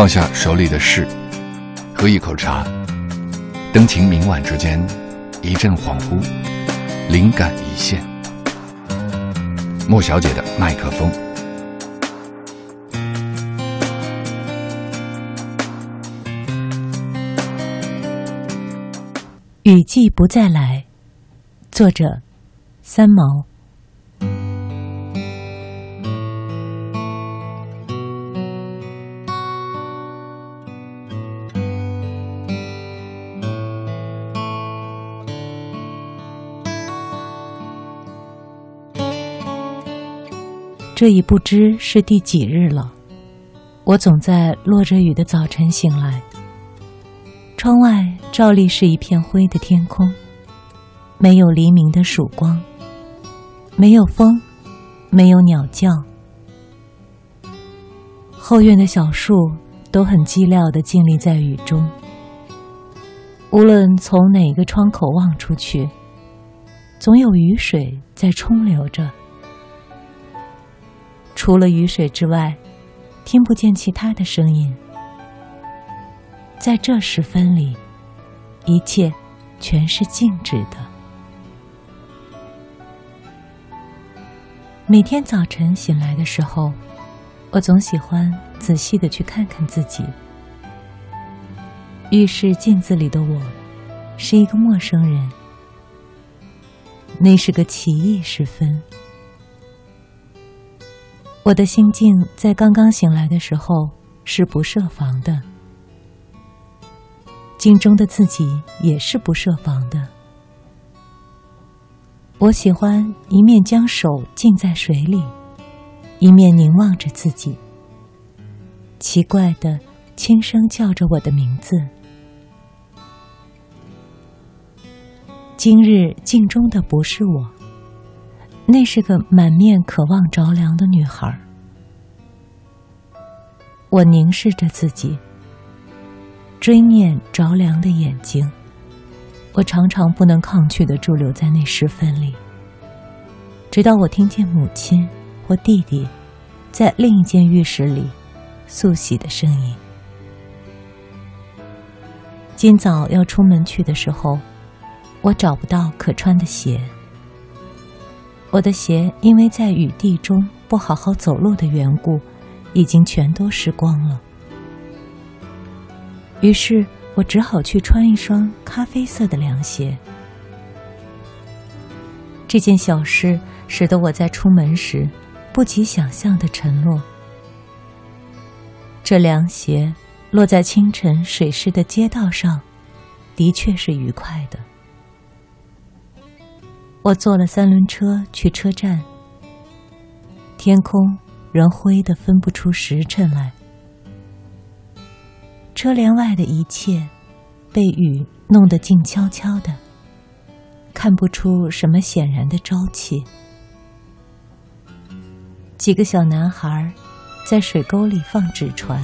放下手里的事，喝一口茶，灯情明晚之间，一阵恍惚，灵感一现。莫小姐的麦克风。雨季不再来，作者三毛。这已不知是第几日了，我总在落着雨的早晨醒来。窗外照例是一片灰的天空，没有黎明的曙光，没有风，没有鸟叫。后院的小树都很寂寥的静立在雨中。无论从哪个窗口望出去，总有雨水在冲流着。除了雨水之外，听不见其他的声音。在这时分里，一切全是静止的。每天早晨醒来的时候，我总喜欢仔细的去看看自己。浴室镜子里的我，是一个陌生人。那是个奇异时分。我的心境在刚刚醒来的时候是不设防的，镜中的自己也是不设防的。我喜欢一面将手浸在水里，一面凝望着自己，奇怪的轻声叫着我的名字。今日镜中的不是我。那是个满面渴望着凉的女孩。我凝视着自己，追念着凉的眼睛。我常常不能抗拒的驻留在那时分里，直到我听见母亲或弟弟在另一间浴室里速洗的声音。今早要出门去的时候，我找不到可穿的鞋。我的鞋因为在雨地中不好好走路的缘故，已经全都湿光了。于是我只好去穿一双咖啡色的凉鞋。这件小事使得我在出门时不及想象的沉落。这凉鞋落在清晨水湿的街道上，的确是愉快的。我坐了三轮车去车站，天空仍灰得分不出时辰来。车帘外的一切被雨弄得静悄悄的，看不出什么显然的朝气。几个小男孩在水沟里放纸船，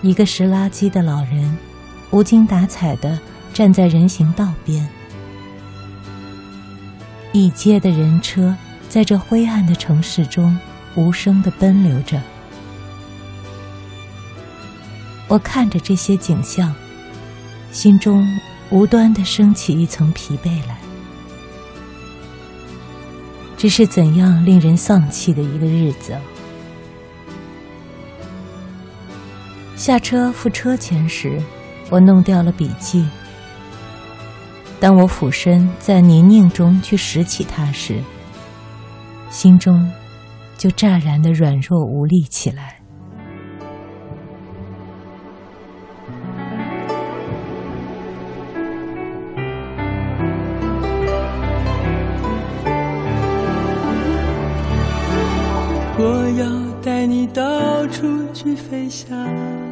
一个拾垃圾的老人无精打采的站在人行道边。一街的人车在这灰暗的城市中无声的奔流着。我看着这些景象，心中无端的升起一层疲惫来。这是怎样令人丧气的一个日子！下车付车钱时，我弄掉了笔记。当我俯身在泥泞中去拾起它时，心中就乍然的软弱无力起来。我要带你到处去飞翔。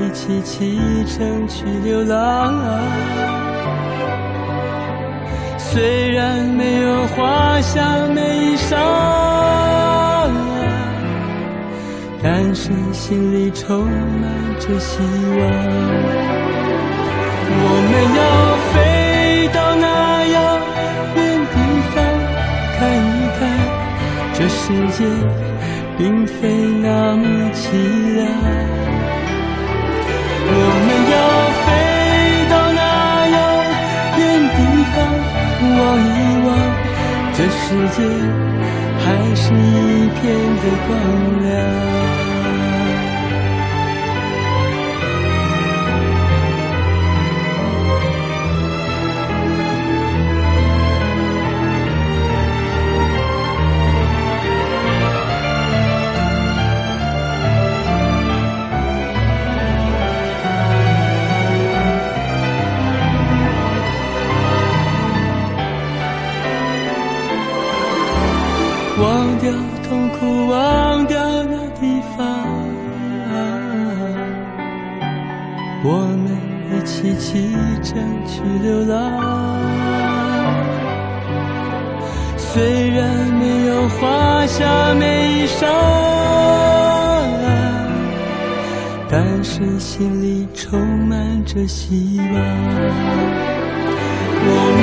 一起启程去流浪。虽然没有花香美衣裳，但是心里充满着希望。我们要飞到那遥远地方，看一看这世界并非这世界还是一片的光亮。痛苦，忘掉那地方，我们一起启程去流浪。虽然没有华厦美衣裳，但是心里充满着希望。我们